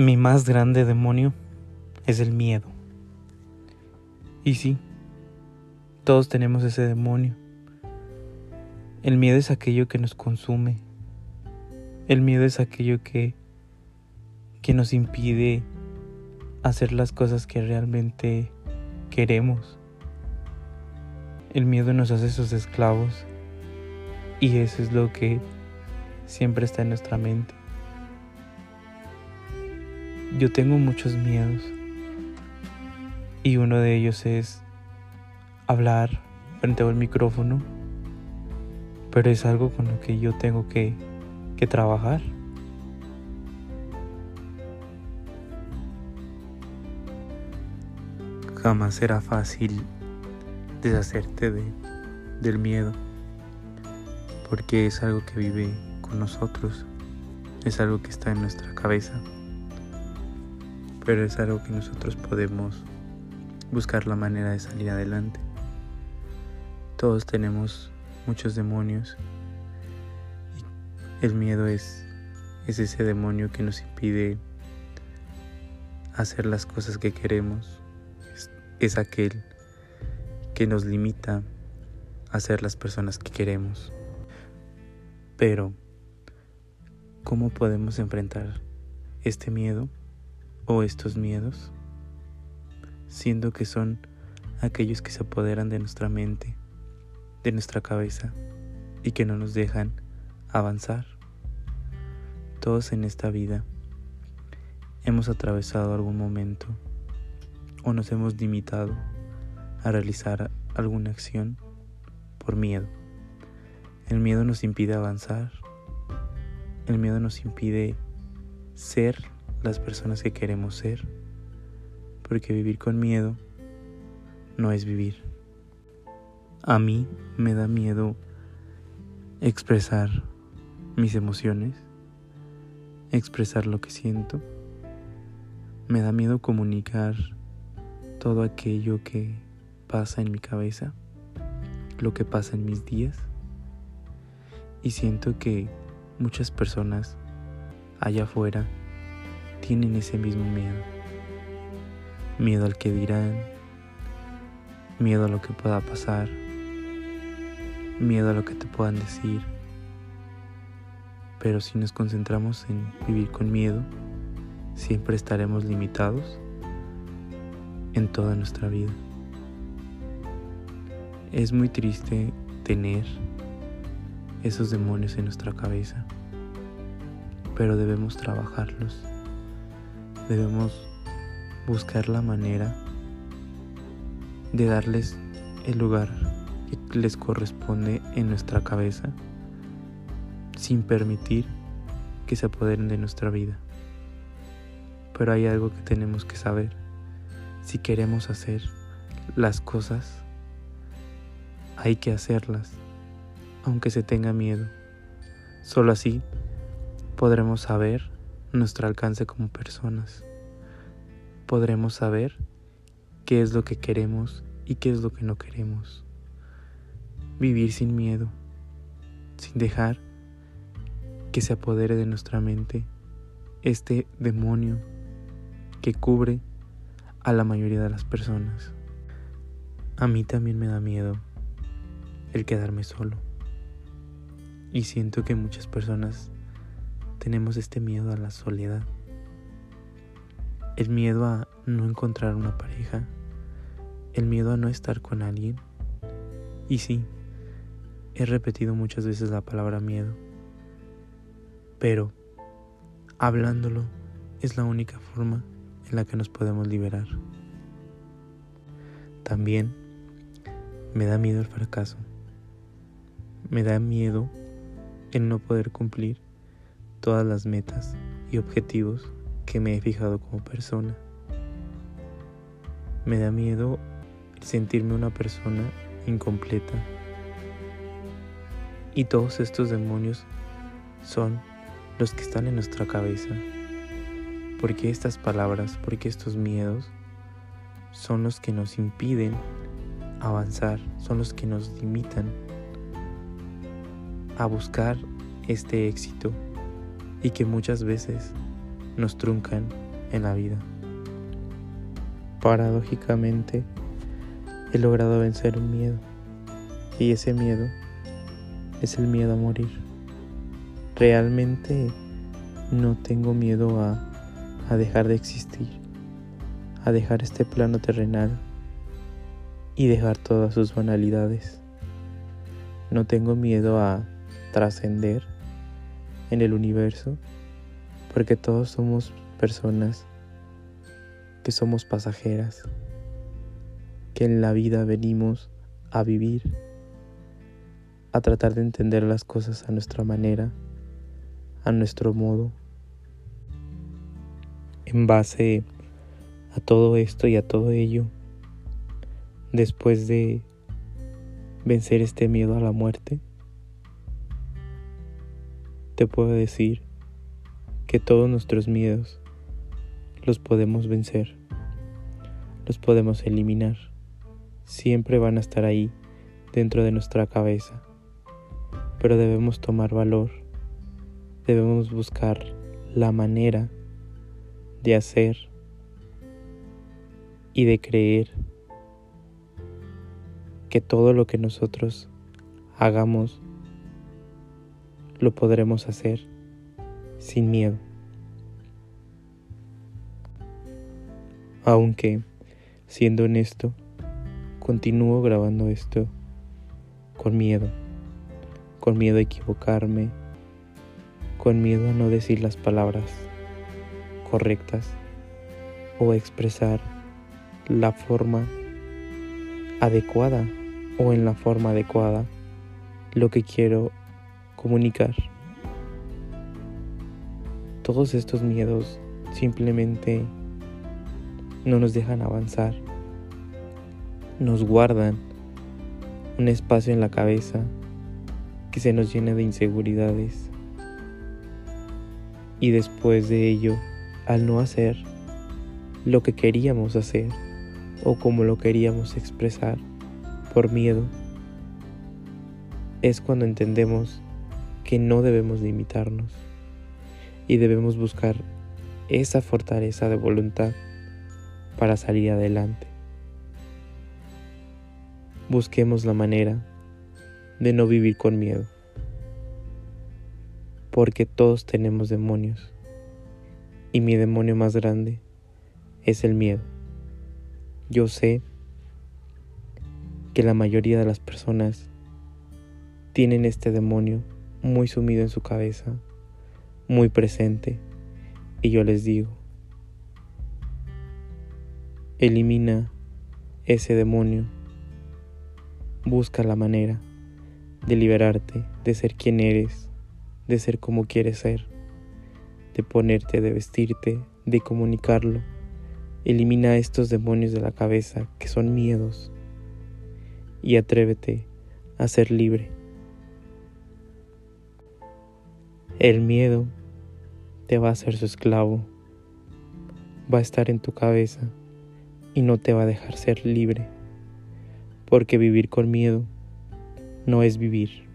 Mi más grande demonio es el miedo. Y sí, todos tenemos ese demonio. El miedo es aquello que nos consume. El miedo es aquello que, que nos impide hacer las cosas que realmente queremos. El miedo nos hace sus esclavos y eso es lo que siempre está en nuestra mente. Yo tengo muchos miedos y uno de ellos es hablar frente al micrófono, pero es algo con lo que yo tengo que, que trabajar. Jamás será fácil deshacerte de, del miedo, porque es algo que vive con nosotros, es algo que está en nuestra cabeza pero es algo que nosotros podemos buscar la manera de salir adelante. Todos tenemos muchos demonios y el miedo es, es ese demonio que nos impide hacer las cosas que queremos, es, es aquel que nos limita a ser las personas que queremos. Pero, ¿cómo podemos enfrentar este miedo? O estos miedos, siendo que son aquellos que se apoderan de nuestra mente, de nuestra cabeza y que no nos dejan avanzar. Todos en esta vida hemos atravesado algún momento o nos hemos limitado a realizar alguna acción por miedo. El miedo nos impide avanzar, el miedo nos impide ser las personas que queremos ser, porque vivir con miedo no es vivir. A mí me da miedo expresar mis emociones, expresar lo que siento. Me da miedo comunicar todo aquello que pasa en mi cabeza, lo que pasa en mis días. Y siento que muchas personas allá afuera tienen ese mismo miedo. Miedo al que dirán, miedo a lo que pueda pasar, miedo a lo que te puedan decir. Pero si nos concentramos en vivir con miedo, siempre estaremos limitados en toda nuestra vida. Es muy triste tener esos demonios en nuestra cabeza, pero debemos trabajarlos debemos buscar la manera de darles el lugar que les corresponde en nuestra cabeza sin permitir que se apoderen de nuestra vida. Pero hay algo que tenemos que saber. Si queremos hacer las cosas, hay que hacerlas, aunque se tenga miedo. Solo así podremos saber nuestro alcance como personas. Podremos saber qué es lo que queremos y qué es lo que no queremos. Vivir sin miedo, sin dejar que se apodere de nuestra mente este demonio que cubre a la mayoría de las personas. A mí también me da miedo el quedarme solo. Y siento que muchas personas tenemos este miedo a la soledad, el miedo a no encontrar una pareja, el miedo a no estar con alguien. Y sí, he repetido muchas veces la palabra miedo, pero hablándolo es la única forma en la que nos podemos liberar. También me da miedo el fracaso, me da miedo el no poder cumplir todas las metas y objetivos que me he fijado como persona. Me da miedo sentirme una persona incompleta. Y todos estos demonios son los que están en nuestra cabeza. Porque estas palabras, porque estos miedos son los que nos impiden avanzar, son los que nos limitan a buscar este éxito y que muchas veces nos truncan en la vida. Paradójicamente, he logrado vencer un miedo y ese miedo es el miedo a morir. Realmente no tengo miedo a, a dejar de existir, a dejar este plano terrenal y dejar todas sus banalidades. No tengo miedo a trascender en el universo porque todos somos personas que somos pasajeras, que en la vida venimos a vivir, a tratar de entender las cosas a nuestra manera, a nuestro modo. En base a todo esto y a todo ello, después de vencer este miedo a la muerte, te puedo decir que todos nuestros miedos los podemos vencer, los podemos eliminar, siempre van a estar ahí dentro de nuestra cabeza, pero debemos tomar valor, debemos buscar la manera de hacer y de creer que todo lo que nosotros hagamos lo podremos hacer sin miedo. Aunque, siendo honesto, continúo grabando esto con miedo, con miedo a equivocarme, con miedo a no decir las palabras correctas o expresar la forma adecuada o en la forma adecuada lo que quiero comunicar. Todos estos miedos simplemente no nos dejan avanzar, nos guardan un espacio en la cabeza que se nos llena de inseguridades. Y después de ello, al no hacer lo que queríamos hacer o como lo queríamos expresar por miedo, es cuando entendemos que no debemos limitarnos y debemos buscar esa fortaleza de voluntad para salir adelante. Busquemos la manera de no vivir con miedo, porque todos tenemos demonios y mi demonio más grande es el miedo. Yo sé que la mayoría de las personas tienen este demonio muy sumido en su cabeza, muy presente. Y yo les digo, elimina ese demonio, busca la manera de liberarte, de ser quien eres, de ser como quieres ser, de ponerte, de vestirte, de comunicarlo. Elimina estos demonios de la cabeza que son miedos y atrévete a ser libre. El miedo te va a hacer su esclavo, va a estar en tu cabeza y no te va a dejar ser libre, porque vivir con miedo no es vivir.